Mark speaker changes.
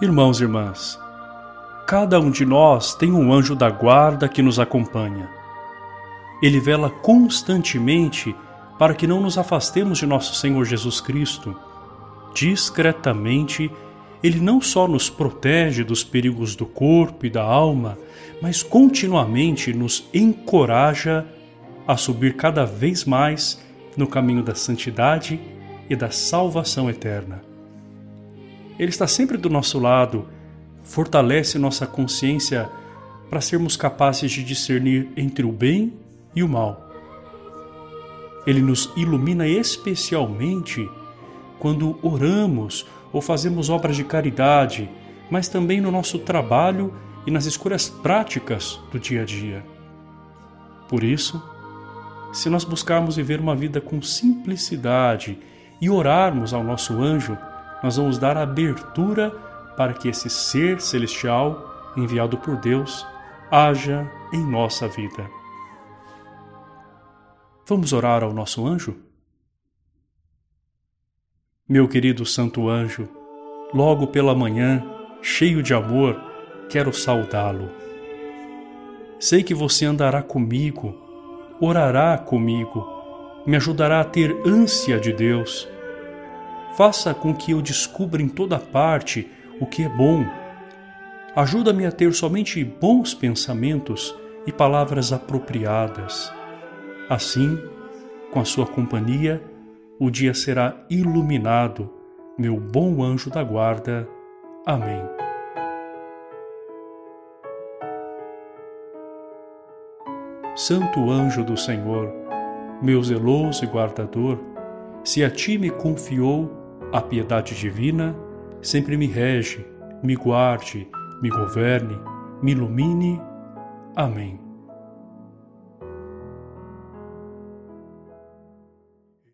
Speaker 1: Irmãos e irmãs, cada um de nós tem um anjo da guarda que nos acompanha. Ele vela constantemente para que não nos afastemos de nosso Senhor Jesus Cristo. Discretamente, ele não só nos protege dos perigos do corpo e da alma, mas continuamente nos encoraja a subir cada vez mais no caminho da santidade e da salvação eterna. Ele está sempre do nosso lado, fortalece nossa consciência para sermos capazes de discernir entre o bem e o mal. Ele nos ilumina especialmente quando oramos ou fazemos obras de caridade, mas também no nosso trabalho e nas escolhas práticas do dia a dia. Por isso, se nós buscarmos viver uma vida com simplicidade e orarmos ao nosso anjo, nós vamos dar abertura para que esse ser celestial, enviado por Deus, haja em nossa vida. Vamos orar ao nosso anjo? Meu querido Santo Anjo, logo pela manhã, cheio de amor, quero saudá-lo. Sei que você andará comigo, orará comigo, me ajudará a ter ânsia de Deus. Faça com que eu descubra em toda parte o que é bom. Ajuda-me a ter somente bons pensamentos e palavras apropriadas. Assim, com a sua companhia, o dia será iluminado, meu bom anjo da guarda. Amém. Santo anjo do Senhor, meu zeloso e guardador, se a ti me confiou a piedade divina, sempre me rege, me guarde, me governe, me ilumine. Amém.